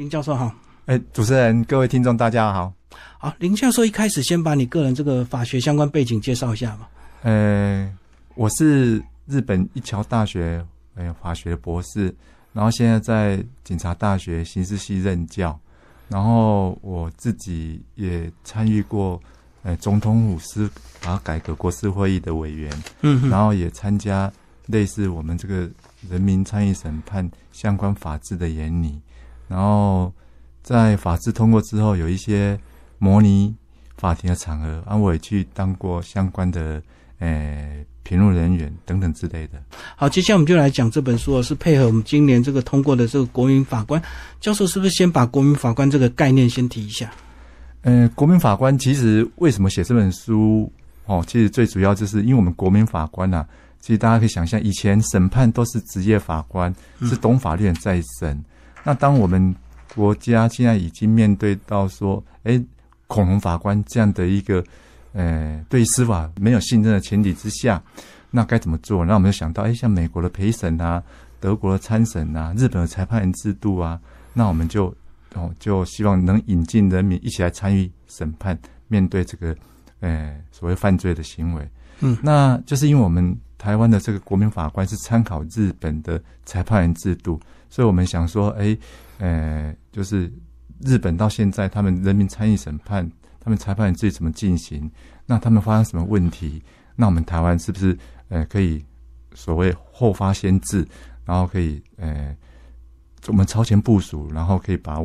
林教授好。哎，主持人，各位听众，大家好。好，林教授一开始先把你个人这个法学相关背景介绍一下吧。呃，我是日本一桥大学呃法学博士，然后现在在警察大学刑事系任教，然后我自己也参与过呃总统府司法改革国事会议的委员，嗯，然后也参加类似我们这个人民参与审判相关法制的研拟，然后在法制通过之后，有一些模拟法庭的场合，啊，我也去当过相关的。诶，评论人员等等之类的。好，接下来我们就来讲这本书，是配合我们今年这个通过的这个国民法官教授，是不是先把国民法官这个概念先提一下？嗯，国民法官其实为什么写这本书？哦，其实最主要就是因为我们国民法官呐，其实大家可以想象，以前审判都是职业法官，是懂法律人在审。那当我们国家现在已经面对到说，哎，恐龙法官这样的一个。呃，对司法没有信任的前提之下，那该怎么做？那我们就想到，哎，像美国的陪审啊，德国的参审啊，日本的裁判员制度啊，那我们就哦，就希望能引进人民一起来参与审判，面对这个呃所谓犯罪的行为。嗯，那就是因为我们台湾的这个国民法官是参考日本的裁判员制度，所以我们想说，哎，呃，就是日本到现在他们人民参与审判。他们裁判自己怎么进行？那他们发生什么问题？那我们台湾是不是呃可以所谓后发先至，然后可以呃我们超前部署，然后可以把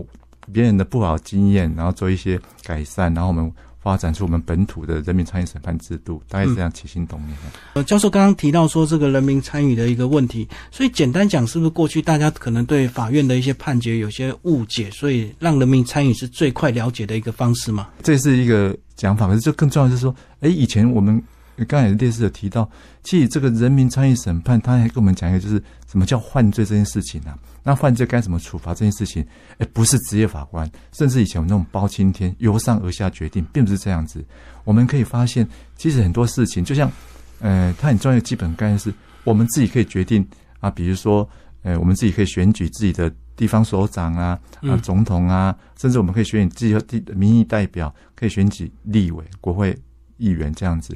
别人的不好经验，然后做一些改善，然后我们。发展出我们本土的人民参与审判制度，大概是这样起心动念。呃，教授刚刚提到说这个人民参与的一个问题，所以简单讲，是不是过去大家可能对法院的一些判决有些误解，所以让人民参与是最快了解的一个方式吗？这是一个讲法，可是就更重要的是说，哎，以前我们。刚才烈士有提到，其实这个人民参与审判，他还跟我们讲一个，就是什么叫犯罪这件事情啊？那犯罪该怎么处罚这件事情？哎，不是职业法官，甚至以前有那种包青天由上而下决定，并不是这样子。我们可以发现，其实很多事情，就像，呃，它很重要的基本概念是，我们自己可以决定啊，比如说，呃，我们自己可以选举自己的地方首长啊，啊，总统啊，甚至我们可以选举自己的民意代表，可以选举立委、国会议员这样子。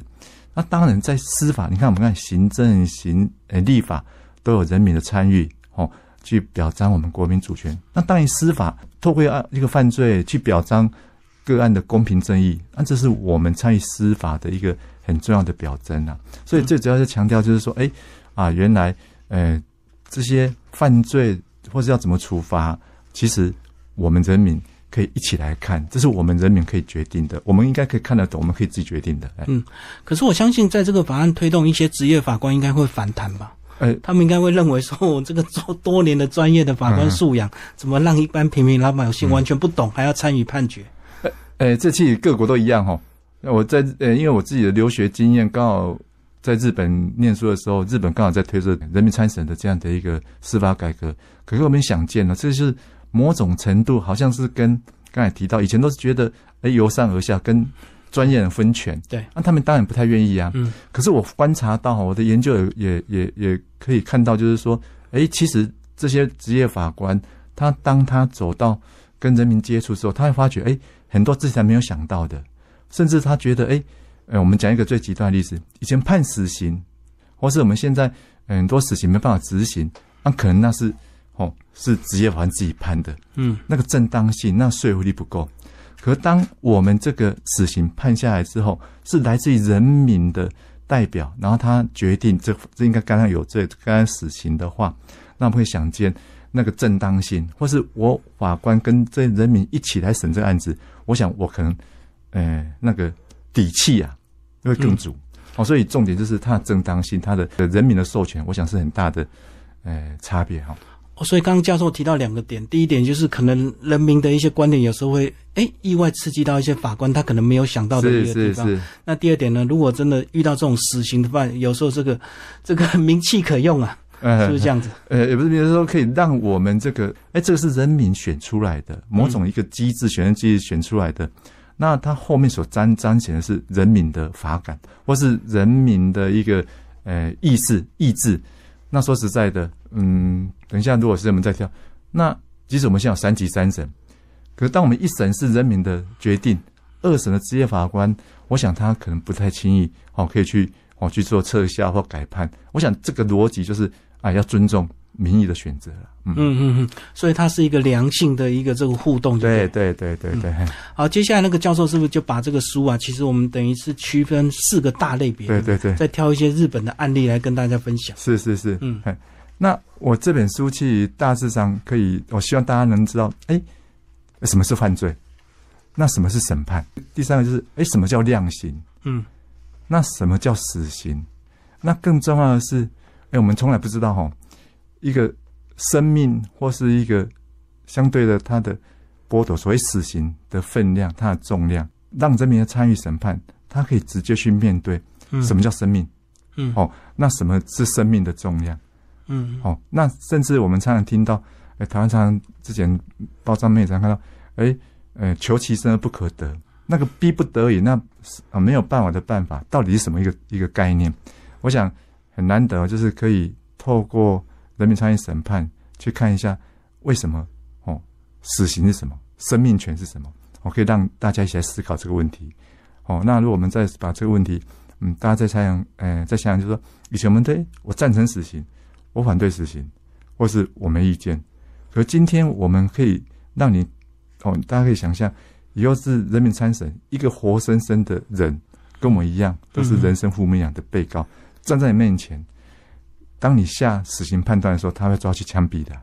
那当然，在司法，你看我们看行政、行呃立法都有人民的参与，哦，去表彰我们国民主权。那当然，司法透过案一个犯罪去表彰个案的公平正义，那这是我们参与司法的一个很重要的表征啊。所以最主要是强调，就是说，哎啊，原来呃这些犯罪或者要怎么处罚，其实我们人民。可以一起来看，这是我们人民可以决定的。我们应该可以看得懂，我们可以自己决定的。嗯，可是我相信，在这个法案推动，一些职业法官应该会反弹吧？呃，他们应该会认为说，我这个做多年的专业的法官素养，怎么让一般平民老百姓完全不懂，还要参与判决？呃，这其实各国都一样哈。那我在呃，因为我自己的留学经验，刚好在日本念书的时候，日本刚好在推着人民参审的这样的一个司法改革。可是我们想见呢，这是。某种程度好像是跟刚才提到，以前都是觉得哎由上而下跟专业人分权，对，那他们当然不太愿意啊。嗯，可是我观察到我的研究也也也也可以看到，就是说，哎，其实这些职业法官，他当他走到跟人民接触时候，他会发觉，哎，很多之前没有想到的，甚至他觉得，哎，哎，我们讲一个最极端的例子，以前判死刑，或是我们现在很多死刑没办法执行，那可能那是。哦，是职业法官自己判的，嗯，那个正当性，那说服力不够。可当我们这个死刑判下来之后，是来自于人民的代表，然后他决定这这应该刚刚有这刚刚死刑的话，那我们会想见那个正当性，或是我法官跟这人民一起来审这个案子，我想我可能，呃，那个底气啊会更足。哦，所以重点就是它的正当性，它的人民的授权，我想是很大的，呃，差别哈。所以刚刚教授提到两个点，第一点就是可能人民的一些观点有时候会哎意外刺激到一些法官，他可能没有想到的一个地方。那第二点呢，如果真的遇到这种死刑的犯，有时候这个这个名气可用啊，是不是这样子？呃，也不是，比如说可以让我们这个哎，这个是人民选出来的某种一个机制，选择机制选出来的，那他后面所彰彰显的是人民的法感，或是人民的一个呃意识意志。那说实在的，嗯，等一下，如果是我们再跳，那即使我们现在有三级三审，可是当我们一审是人民的决定，二审的职业法官，我想他可能不太轻易哦，可以去哦去做撤销或改判。我想这个逻辑就是啊，要尊重民意的选择了。嗯嗯嗯，所以它是一个良性的一个这个互动。对对对对对。好，接下来那个教授是不是就把这个书啊？其实我们等于是区分四个大类别，对对对，再挑一些日本的案例来跟大家分享。是是是，嗯。那我这本书其实大致上可以，我希望大家能知道，哎，什么是犯罪？那什么是审判？第三个就是，哎，什么叫量刑？嗯，那什么叫死刑？那更重要的是，哎，我们从来不知道哈，一个生命或是一个相对的它的剥夺，所谓死刑的分量，它的重量，让人民参与审判，他可以直接去面对什么叫生命？嗯，哦，那什么是生命的重量？嗯，哦，那甚至我们常常听到，哎，台湾常常之前报章媒常看到，哎，呃，求其生而不可得，那个逼不得已，那啊没有办法的办法，到底是什么一个一个概念？我想很难得，就是可以透过人民参与审判去看一下，为什么哦，死刑是什么，生命权是什么？我可以让大家一起来思考这个问题。哦，那如果我们再把这个问题，嗯，大家再想，呃，再想想，就是说，以前我们对我赞成死刑。我反对死刑，或是我没意见。可今天我们可以让你哦，大家可以想象，以后是人民参审，一个活生生的人，跟我们一样，都是人生父母养的被告，站在你面前。当你下死刑判断的时候，他会抓去枪毙的。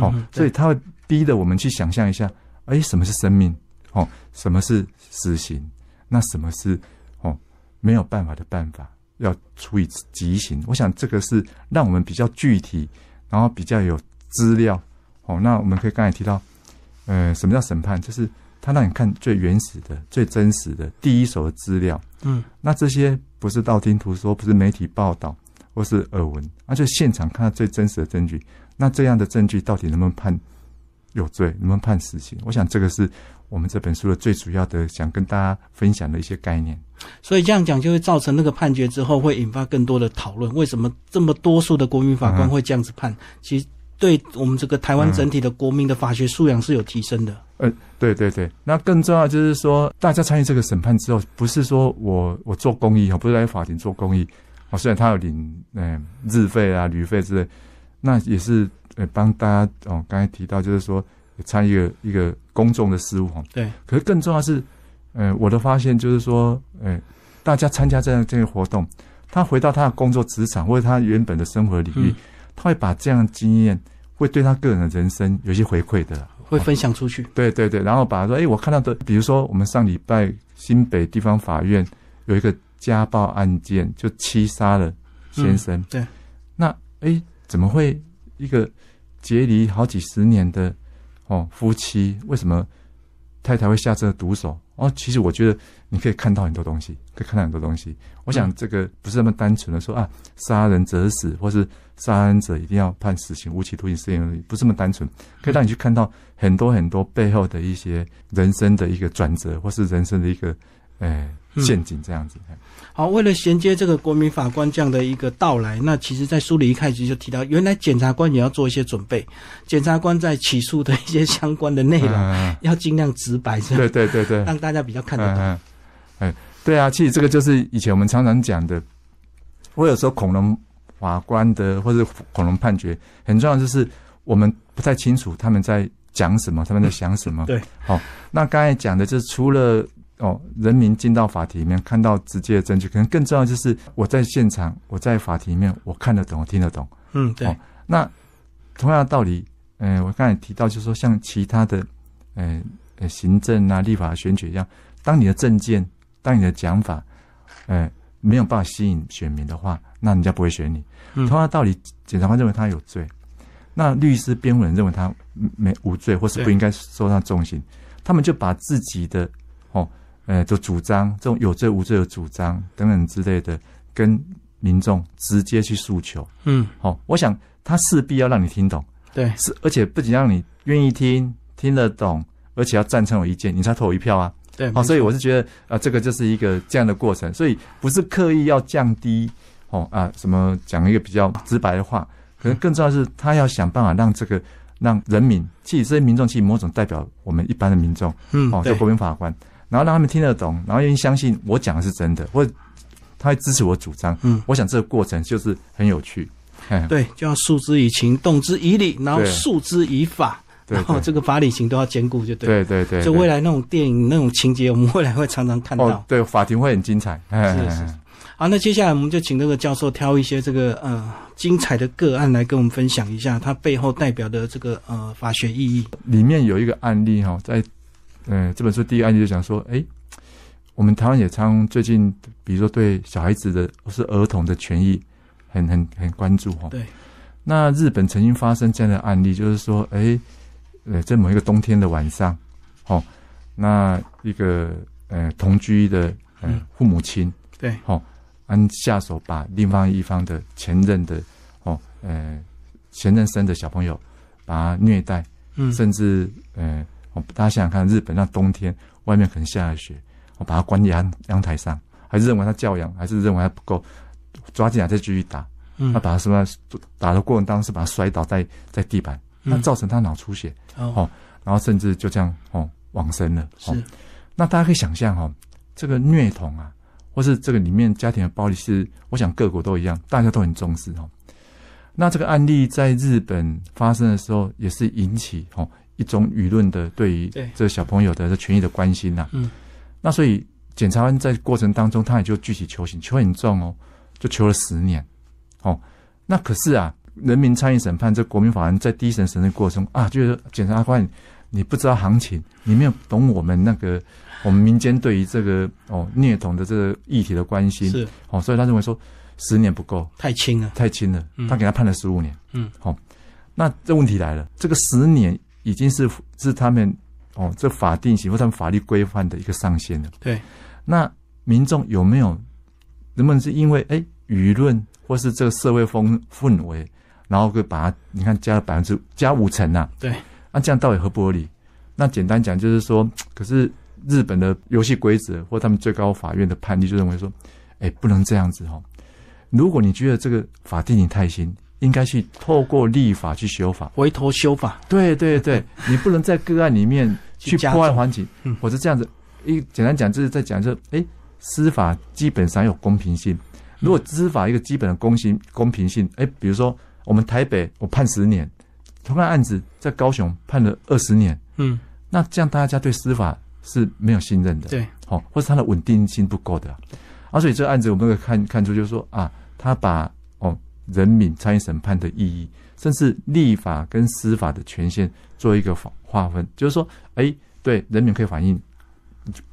哦，所以他会逼着我们去想象一下：哎，什么是生命？哦，什么是死刑？那什么是哦没有办法的办法？要处以极刑，我想这个是让我们比较具体，然后比较有资料。哦，那我们可以刚才提到，呃，什么叫审判？就是他让你看最原始的、最真实的第一手的资料。嗯，那这些不是道听途说，不是媒体报道，或是耳闻，那就现场看到最真实的证据。那这样的证据到底能不能判有罪？能不能判死刑？我想这个是。我们这本书的最主要的想跟大家分享的一些概念，所以这样讲就会造成那个判决之后会引发更多的讨论。为什么这么多数的国民法官会这样子判？其实对我们这个台湾整体的国民的法学素养是有提升的。呃，对对对，那更重要就是说，大家参与这个审判之后，不是说我我做公益哦，不是来法庭做公益哦，虽然他有领嗯日费啊、旅费之类，那也是呃帮大家哦，刚才提到就是说。参与一个公众的事务哈，对。可是更重要是，呃，我的发现就是说，呃，大家参加这样这个活动，他回到他的工作职场或者他原本的生活领域，他会把这样经验会对他个人的人生有些回馈的，会分享出去。对对对，然后把说，哎，我看到的，比如说我们上礼拜新北地方法院有一个家暴案件，就欺杀了先生。对。那哎，怎么会一个结离好几十年的？哦，夫妻为什么太太会下这个毒手？哦，其实我觉得你可以看到很多东西，可以看到很多东西。我想这个不是那么单纯的说啊，杀人者死，或是杀人者一定要判死刑、无期徒刑、死刑，不是那么单纯，可以让你去看到很多很多背后的一些人生的一个转折，或是人生的一个诶陷阱这样子。好，为了衔接这个国民法官这样的一个到来，那其实，在书里一开始就提到，原来检察官也要做一些准备。检察官在起诉的一些相关的内容，要尽量直白，对对对对，让大家比较看得懂。哎，对啊，其实这个就是以前我们常常讲的。我有时候恐龙法官的或者恐龙判决，很重要就是我们不太清楚他们在讲什么，他们在想什么。对，好，那刚才讲的就是除了。哦，人民进到法庭里面看到直接的证据，可能更重要就是我在现场，我在法庭里面，我看得懂，我听得懂。嗯，对。那同样的道理，嗯，我刚才提到，就是说像其他的，呃，行政啊、立法、选举一样，当你的证件、当你的讲法，呃，没有办法吸引选民的话，那人家不会选你。同样的道理，检察官认为他有罪，那律师、辩护人认为他没无罪，或是不应该受到重刑，他们就把自己的哦。呃，就主张这种有罪无罪的主张等等之类的，跟民众直接去诉求。嗯，好，我想他势必要让你听懂，对，是而且不仅让你愿意听听得懂，而且要赞成我意见，你才投我一票啊。对，好，所以我是觉得啊，这个就是一个这样的过程，所以不是刻意要降低哦啊什么讲一个比较直白的话，可能更重要是他要想办法让这个让人民，其实这些民众其实某种代表我们一般的民众，嗯，哦，就国民法官，然后让他们听得懂，然后愿意相信我讲的是真的，或他会支持我主张。嗯，我想这个过程就是很有趣。对，就要诉之以情，动之以理，然后诉之以法，然后这个法理情都要兼顾，就对。对对对。就未来那种电影那种情节，我们未来会常常看到。对，法庭会很精彩。是是。好，那接下来我们就请这个教授挑一些这个呃精彩的个案来跟我们分享一下，它背后代表的这个呃法学意义。里面有一个案例哈，在嗯这本书第一个案例就讲说，哎，我们台湾也常最近，比如说对小孩子的或是儿童的权益。很很很关注哈，对。那日本曾经发生这样的案例，就是说，哎，呃，在某一个冬天的晚上，哦，那一个呃同居的呃父母亲，对，哦，按下手把另外一方的前任的哦，呃前任生的小朋友把他虐待，嗯，甚至呃，大家想想看，日本那冬天外面可能下了雪，我把它关阳阳台上，还是认为它教养，还是认为还不够。抓进来再继续打，他把他什么打的过程当中是把他摔倒在在地板，那造成他脑出血哦，然后甚至就这样哦往生了。是，那大家可以想象哈，这个虐童啊，或是这个里面家庭的暴力，是我想各国都一样，大家都很重视哦。那这个案例在日本发生的时候，也是引起哦一种舆论的对于这小朋友的权益的关心呐。嗯，那所以检察官在过程当中，他也就具体求刑，求很重哦。就求了十年，哦，那可是啊，人民参与审判，这国民法官在第一审审的过程啊，就是检察官，你不知道行情，你没有懂我们那个我们民间对于这个哦虐童的这个议题的关心，是。哦，所以他认为说十年不够，太轻了，太轻了，他给他判了十五年，嗯，好，那这问题来了，这个十年已经是是他们哦这法定刑或他们法律规范的一个上限了，对，那民众有没有？能不能是因为哎舆论或是这个社会风氛围，然后会把它你看加了百分之加五成呐？对，那这样到底合不合理？那简单讲就是说，可是日本的游戏规则或他们最高法院的判例就认为说，哎不能这样子哈。如果你觉得这个法定刑太轻，应该去透过立法去修法，回头修法。对对对，你不能在个案里面去破坏环境，我是这样子。一简单讲就是在讲说，哎。司法基本上有公平性。如果司法一个基本的公平公平性，哎，比如说我们台北我判十年，同样案子在高雄判了二十年，嗯，那这样大家对司法是没有信任的，对，好，或者它的稳定性不够的。啊，所以这个案子我们可以看看出，就是说啊，他把哦人民参与审判的意义，甚至立法跟司法的权限做一个划划分，就是说，哎，对，人民可以反映。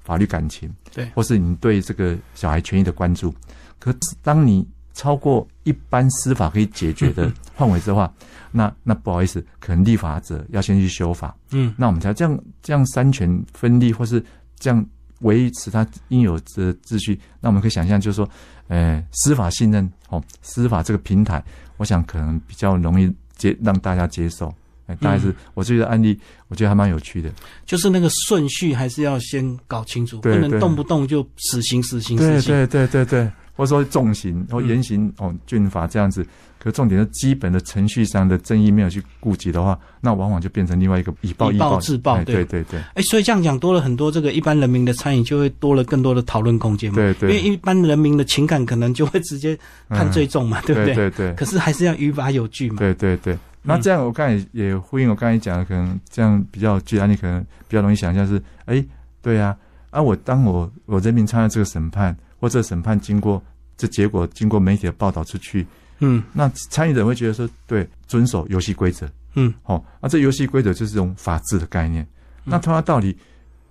法律感情，对，或是你对这个小孩权益的关注，可当你超过一般司法可以解决的范围的话，那那不好意思，可能立法者要先去修法，嗯，那我们才这样这样三权分立，或是这样维持它应有的秩序，那我们可以想象，就是说，呃，司法信任哦，司法这个平台，我想可能比较容易接让大家接受。哎，大概是我这个案例，我觉得还蛮有趣的。就是那个顺序还是要先搞清楚，不能动不动就死刑、死刑、死刑。对对对对对，或者说重刑或严刑哦，军法这样子。可重点是基本的程序上的正义没有去顾及的话，那往往就变成另外一个以暴以暴制暴。对对对。哎，所以这样讲多了很多，这个一般人民的参与就会多了更多的讨论空间嘛。对对。因为一般人民的情感可能就会直接判最重嘛，对不对？对对。可是还是要于法有据嘛。对对对。那这样，我刚才也呼应我刚才讲的，可能这样比较具案例，可能比较容易想象是，哎，对呀，啊，我当我我人民参与这个审判，或者审判经过这结果经过媒体的报道出去，嗯，那参与者会觉得说，对，遵守游戏规则，嗯，好，那这游戏规则就是一种法治的概念。那同样道理，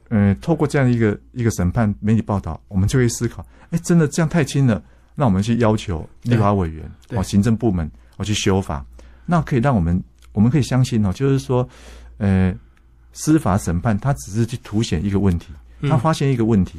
嗯，透过这样一个一个审判媒体报道，我们就会思考，哎，真的这样太轻了，那我们去要求立法委员哦，行政部门我去修法。那可以让我们，我们可以相信哦，就是说，呃，司法审判它只是去凸显一个问题，他发现一个问题，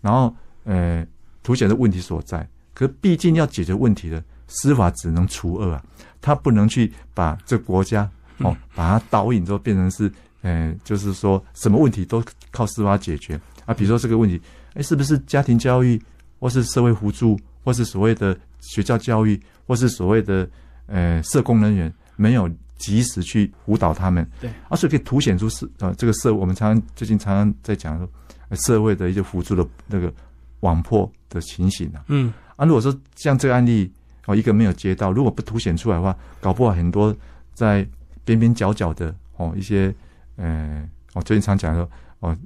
然后呃，凸显的问题所在。可毕竟要解决问题的司法只能除恶啊，他不能去把这国家哦，把它导引之后变成是，呃，就是说什么问题都靠司法解决啊。比如说这个问题，哎，是不是家庭教育，或是社会辅助，或是所谓的学校教育，或是所谓的。呃，社工人员没有及时去辅导他们。对，啊，所以可以凸显出是呃这个社，我们常常最近常常在讲说社会的一些辅助的那个网破的情形啊。嗯，啊，如果说像这个案例哦，一个没有接到，如果不凸显出来的话，搞不好很多在边边角角的哦一些呃，我最近常讲说哦，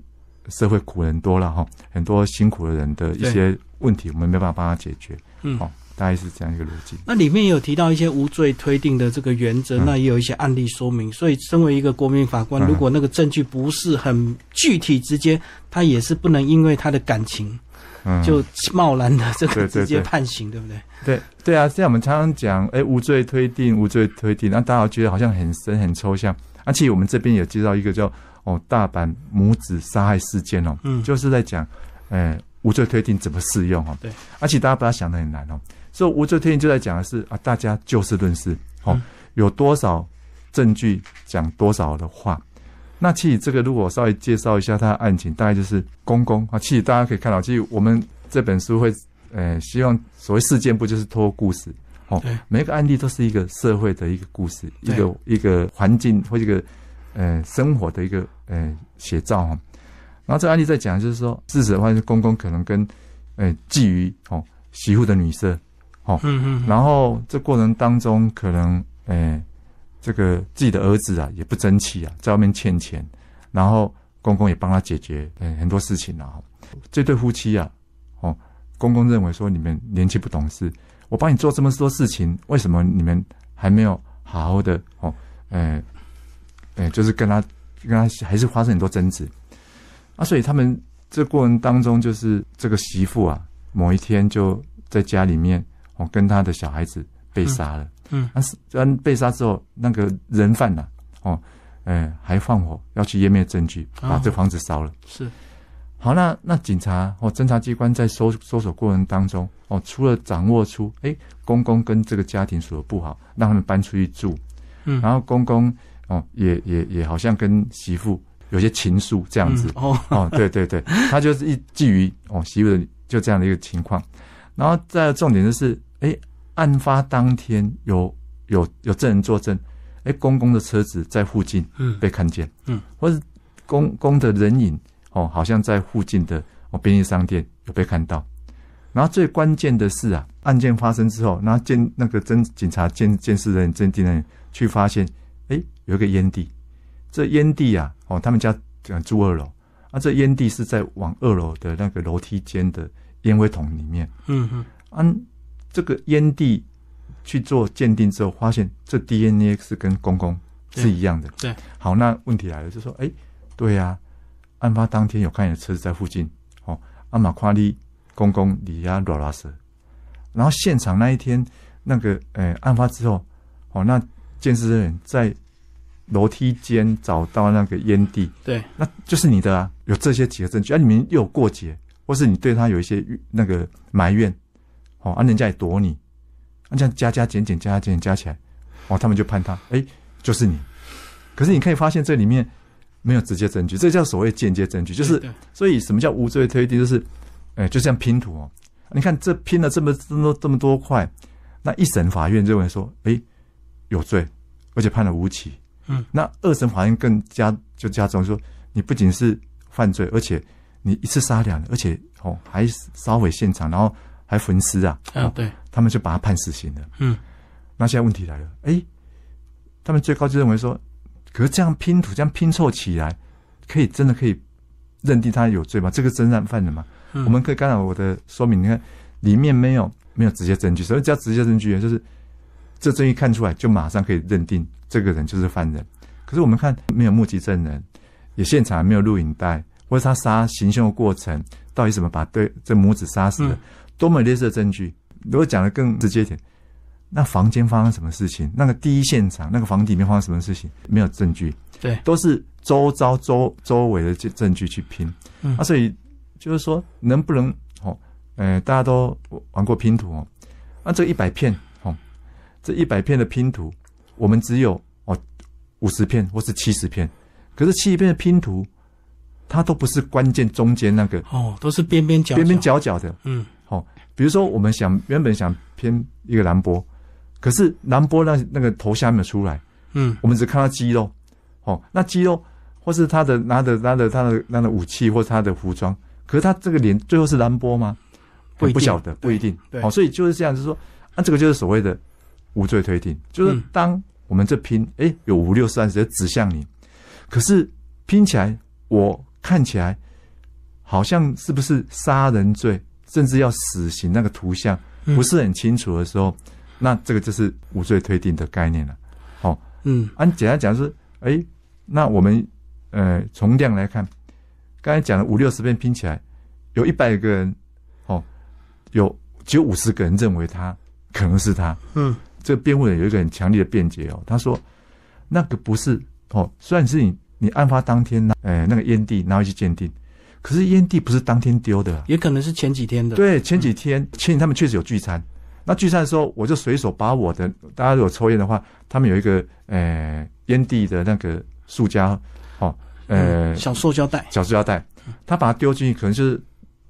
社会苦人多了哈，很多辛苦的人的一些问题，我们没办法帮他解决。嗯，哦，大概是这样一个逻辑。那里面也有提到一些无罪推定的这个原则，那也有一些案例说明。所以，身为一个国民法官，如果那个证据不是很具体直接，他也是不能因为他的感情，嗯，就贸然的这个直接判刑，对不对？对对啊，现在我们常常讲，哎，无罪推定，无罪推定，那大家觉得好像很深很抽象。而且我们这边也介绍一个叫哦大阪母子杀害事件哦，嗯就是在讲，哎，无罪推定怎么适用哦。对，而且大家不要想的很难哦。所以无罪推定就在讲的是啊，大家就事论事，哦，嗯有多少证据讲多少的话。那其实这个如果稍微介绍一下他的案情，大概就是公公啊。其实大家可以看到，其实我们这本书会呃希望所谓事件不就是透过故事哦，每一个案例都是一个社会的一个故事，一对个一个环境或一个呃生活的一个呃写照哈。然后这个案例在讲就是说，事实的话，是公公可能跟呃觊觎哦媳妇的女色哦，嗯嗯，然后这过程当中可能呃这个自己的儿子啊也不争气啊，在外面欠钱，然后公公也帮他解决嗯很多事情啊。这对夫妻啊，哦，公公认为说你们年轻不懂事，我帮你做这么多事情，为什么你们还没有好好的哦，呃，呃，就是跟他跟他还是发生很多争执啊，所以他们这过程当中，就是这个媳妇啊，某一天就在家里面哦，跟他的小孩子被杀了。嗯，但是嗯被杀之后，那个人犯呐、哦，呃，还放火要去湮灭证据，把哦这房子烧了。是，好，那那警察哦，侦查机关在搜搜索过程当中哦，除了掌握出哎公公跟这个家庭处的不好，让他们搬出去住，嗯，然后公公哦也也也好像跟媳妇有些情愫这样子、嗯哦，哦，对对对，他就是一觊觎哦媳妇的就这样的一个情况，然后再重点就是哎案发当天有有有证人作证，哎公公的车子在附近嗯。被看见，嗯，或者公公的人影哦，好像在附近的哦便利商店有被看到。然后最关键的是啊，案件发生之后，然后监那个侦警察监监视人侦定人去发现，哎，有一个烟蒂，这烟蒂啊，哦，他们家呃住二楼，啊，这烟蒂是在往二楼的那个楼梯间的烟灰桶里面，嗯嗯。按这个烟蒂去做鉴定之后，发现这 DNA 是跟公公是一样的。对，好，那问题来了，就说，哎，对呀、案发当天有看你的车子在附近，哦，阿玛夸利公公里亚罗拉瑟，然后现场那一天那个，呃，案发之后，哦，那监视人员在楼梯间找到那个烟蒂，对，那就是你的啊，有这些几个证据，啊，你们又有过节，或是你对他有一些那个埋怨，哦，啊，人家也躲你，啊，这样加加减减加加减减加起来，哦，他们就判他，哎，就是你。可是你可以发现这里面没有直接证据，这叫所谓间接证据，就是所以什么叫无罪推定，就是，哎，就这样拼图哦。你看这拼了这么这么多这么多块，那一审法院认为说，哎，有罪，而且判了无期。嗯，那二审法院更加就加重说，你不仅是犯罪，而且你一次杀两人，而且哦还烧毁现场，然后还焚尸啊，哦，啊对，他们就把他判死刑了。嗯那现在问题来了，哎，他们最高就认为说，可是这样拼图这样拼凑起来，可以真的可以认定他有罪吗？这个真案犯人吗？嗯，我们可以刚才我的说明，你看里面没有没有直接证据，所以叫直接证据，就是这证据看出来就马上可以认定这个人就是犯人。可是我们看没有目击证人，也现场没有录影带，或者他杀行凶的过程到底怎么把对这母子杀死的，嗯多么类似的证据。如果讲的更直接一点，那房间发生什么事情？那个第一现场，那个房底里面发生什么事情？没有证据，对，都是周遭周周围的证证据去拼。嗯啊，所以就是说，能不能哦，呃，大家都玩过拼图哦，啊，这一百片哦，这一百片的拼图，我们只有哦五十片或是七十片，可是七十片的拼图，它都不是关键中间那个哦，都是边边角边边，角角的。嗯比如说，我们想原本想偏一个蓝波，可是蓝波那那个头下没有出来，嗯，我们只看到肌肉，哦，那肌肉或是他的拿的拿的他的拿的武器或他的服装，可是他这个脸最后是蓝波吗？不不晓得，不一定。对，哦，所以就是这样，就是说，那这个就是所谓的无罪推定，就是当我们这拼，哎，有五六三十指向你，可是拼起来，我看起来好像是不是杀人罪，甚至要死刑那个图像不是很清楚的时候，那这个就是无罪推定的概念了。哦，嗯，按简单讲是，哎，那我们呃从量来看，刚才讲了五六十遍拼起来，有一百个人。哦有只有五十个人认为他可能是他，嗯，这个辩护人有一个很强烈的辩解哦，他说那个不是哦，虽然是你你案发当天呢，呃，那个烟蒂拿回去鉴定，可是烟蒂不是当天丢的，也可能是前几天的，对，前几天前几他们确实有聚餐，那聚餐的时候我就随手把我的大家如果抽烟的话，他们有一个呃烟蒂的那个塑胶哦，呃小塑胶袋，小塑胶袋，他把它丢进去，可能就是。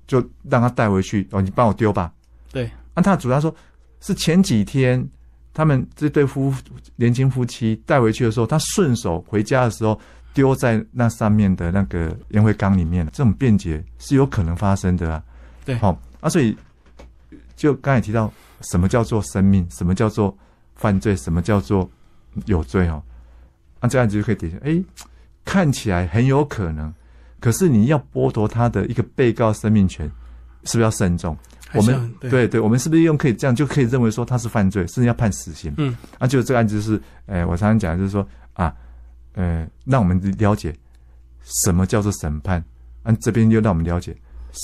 就让他带回去哦，你帮我丢吧。对，按他的主张说，是前几天他们这对夫年轻夫妻带回去的时候，他顺手回家的时候丢在那上面的那个烟灰缸里面这种辩解是有可能发生的啊。对，好啊，所以就刚才提到什么叫做生命，什么叫做犯罪，什么叫做有罪哦，那这样子就可以点下，哎，看起来很有可能。可是你要剥夺他的一个被告生命权，是不是要慎重？我们对对，我们是不是用可以这样就可以认为说他是犯罪，甚至要判死刑？嗯，那就这个案子是，哎，我常常讲就是说啊，呃，让我们了解什么叫做审判，啊，这边又让我们了解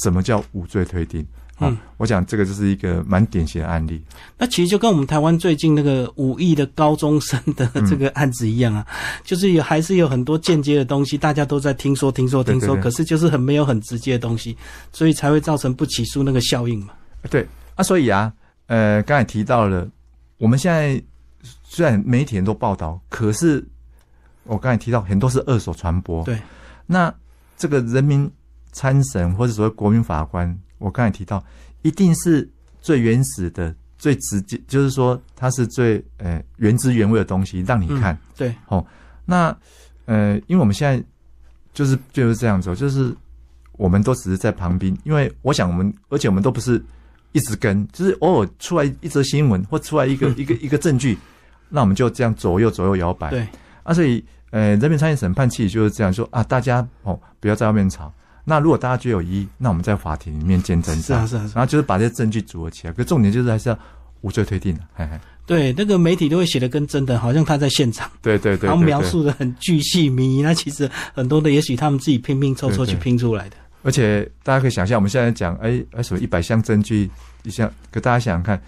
什么叫无罪推定。嗯，我想这个就是一个蛮典型的案例。那其实就跟我们台湾最近那个五亿的高中生的这个案子一样啊，就是有还是有很多间接的东西，大家都在听说、听说、听说，可是就是很没有很直接的东西，所以才会造成不起诉那个效应嘛。对啊，所以啊，呃，刚才提到了，我们现在虽然媒体很多报道，可是我刚才提到很多是二手传播。对，那这个人民参审或者所谓国民法官。我刚才提到，一定是最原始的、最直接，就是说它是最呃原汁原味的东西，让你看。对，哦，那呃，因为我们现在就是就是这样子，就是我们都只是在旁边，因为我想我们，而且我们都不是一直跟，就是偶尔出来一则新闻或出来一个 一个一个证据，那我们就这样左右左右摇摆。对，啊，所以呃，人民参与审判其实就是这样说啊，大家哦不要在外面吵。那如果大家觉得有疑，那我们在法庭里面见真章，是啊是啊，然后就是把这些证据组合起来。可重点就是还是要无罪推定的，嘿嘿。对，那个媒体都会写的跟真的，好像他在现场。对对对。然后描述的很巨细靡遗，那其实很多的也许他们自己拼拼凑凑去拼出来的。而且大家可以想象，我们现在讲，哎哎，什么一百项证据，一项，可大家想想看，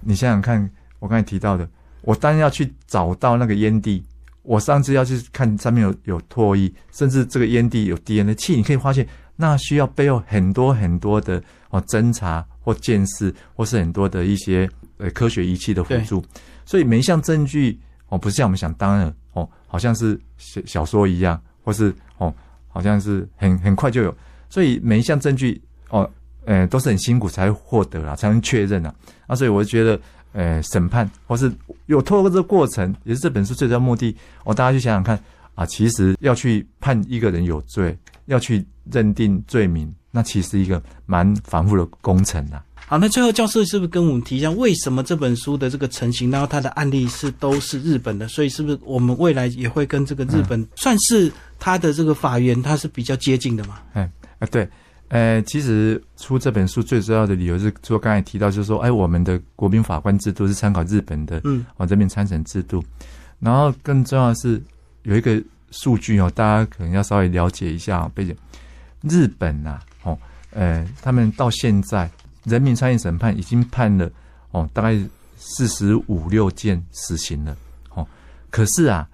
你想想看，我刚才提到的，我当然要去找到那个烟蒂。我上次要去看上面有有唾液，甚至这个烟蒂有 DNA 气，你可以发现。那需要背后很多很多的哦侦查或见识，或是很多的一些呃科学仪器的辅助，所以每一项证据哦，不是像我们想当然哦，好像是小小说一样，或是哦，好像是很很快就有，所以每一项证据哦，呃，都是很辛苦才获得啊，才能确认啊。啊，所以我觉得呃，审判或是有透过这个过程，也是这本书最主要目的。哦，大家去想想看啊，其实要去判一个人有罪。要去认定罪名，那其实一个蛮繁复的工程啊。好，那最后教授是不是跟我们提一下，为什么这本书的这个成型，然后它的案例是都是日本的？所以是不是我们未来也会跟这个日本算是它的这个法源，它是比较接近的嘛？哎啊，对，呃，其实出这本书最重要的理由是说，刚才提到就是说，哎，我们的国民法官制度是参考日本的，嗯，哦，人民参审制度，然后更重要的是有一个。数据哦，大家可能要稍微了解一下背景。日本呐，哦，呃，他们到现在人民参与审判已经判了哦，大概四十五六件死刑了，哦。可是啊，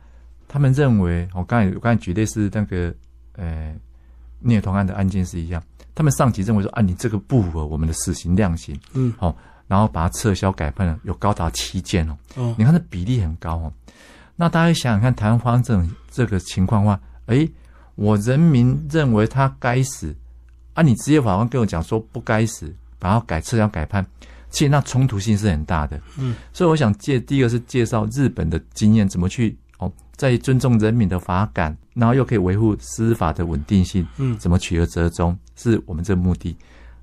他们认为，我刚才我刚才举例是那个呃虐童案的案件是一样，他们上级认为说啊，你这个不符合我们的死刑量刑，嗯，哦，然后把它撤销改判了，有高达七件哦，哦，你看这比例很高哦。那大家想想看，台湾发生这种这个情况的话，诶，我人民认为他该死，啊，你职业法官跟我讲说不该死，把它改撤销改判，其实那冲突性是很大的。嗯，所以我想介第一个是介绍日本的经验，怎么去哦在尊重人民的法感，然后又可以维护司法的稳定性，嗯，怎么取而折中，是我们这个目的。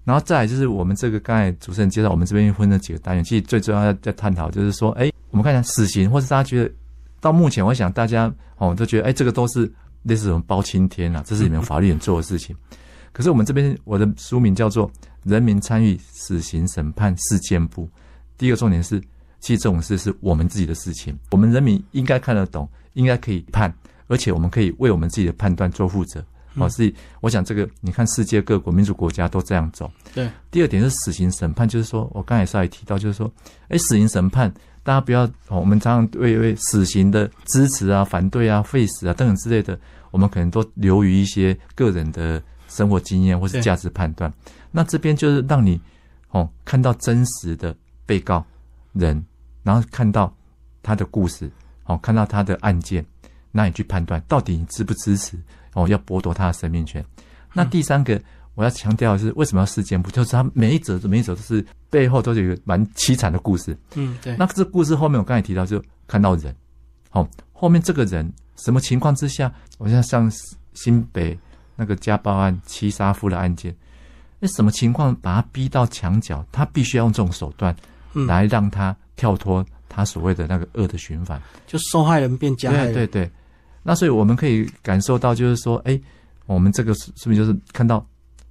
然后再来就是我们这个刚才主持人介绍，我们这边分了几个单元，其实最重要要在探讨就是说，哎，我们看一下死刑，或是大家觉得到目前，我想大家哦都觉得，哎，这个都是类似什么包青天啊，这是你们法律人做的事情。可是我们这边我的书名叫做《人民参与死刑审判事件簿》，第一个重点是，其实这种事是我们自己的事情，我们人民应该看得懂，应该可以判，而且我们可以为我们自己的判断做负责。哦，所以我想这个，你看世界各国民主国家都这样走。对。第二点是死刑审判，就是说我刚才稍微提到，就是说，哎，死刑审判，大家不要，我们常常对为死刑的支持啊、反对啊、废死啊等等之类的，我们可能都流于一些个人的生活经验或是价值判断。那这边就是让你哦看到真实的被告人，然后看到他的故事，哦，看到他的案件，那你去判断到底你支不支持。哦，要剥夺他的生命权。那第三个，我要强调的是，为什么要事件不？就是他每一则、每一则都是背后都有一个蛮凄惨的故事。嗯，对。那这故事后面，我刚才提到，就看到人。哦，后面这个人什么情况之下？我现在像新北那个家暴案、七杀夫的案件，那什么情况把他逼到墙角？他必须要用这种手段来让他跳脱他所谓的那个恶的循环，就受害人变加害人。对对对。那所以我们可以感受到，就是说，哎，我们这个是是不是就是看到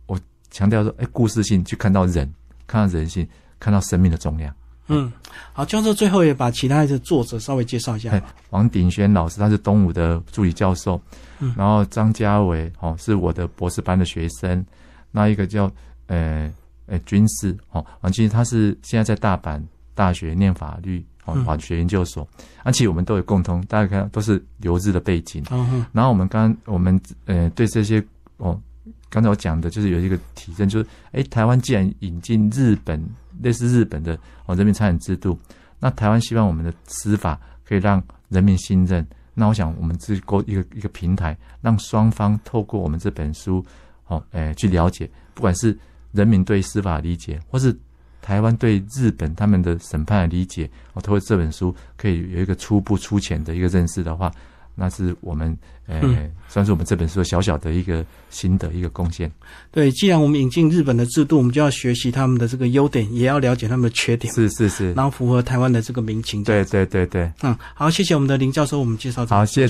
我强调说，哎，故事性去看到人，看到人性，看到生命的重量。嗯，好，教授最后也把其他的作者稍微介绍一下。王鼎轩老师他是东吴的助理教授，嗯，然后张家伟哦是我的博士班的学生，那一个叫呃呃军事哦，啊其实他是现在在大阪大学念法律。哦，法学研究所，而且我们都有共通，大家看都是留日的背景。嗯然后我们刚我们呃对这些哦，刚才我讲的就是有一个体证，就是哎，台湾既然引进日本类似日本的哦人民参与制度，那台湾希望我们的司法可以让人民信任。那我想我们这构一个一个平台，让双方透过我们这本书哦，诶去了解，不管是人民对司法理解，或是。台湾对日本他们的审判的理解，我透过这本书可以有一个初步、粗浅的一个认识的话，那是我们呃，算是我们这本书小小的一个新的、一个贡献。对，既然我们引进日本的制度，我们就要学习他们的这个优点，也要了解他们的缺点。是是是，然后符合台湾的这个民情。对对对对。嗯，好，谢谢我们的林教授，我们介绍。好，谢。